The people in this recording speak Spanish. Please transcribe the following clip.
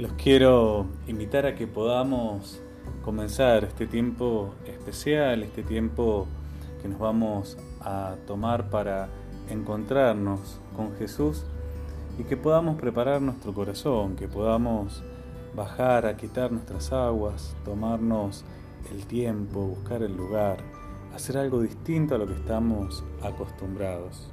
Los quiero invitar a que podamos comenzar este tiempo especial, este tiempo que nos vamos a tomar para encontrarnos con Jesús y que podamos preparar nuestro corazón, que podamos bajar a quitar nuestras aguas, tomarnos el tiempo, buscar el lugar, hacer algo distinto a lo que estamos acostumbrados.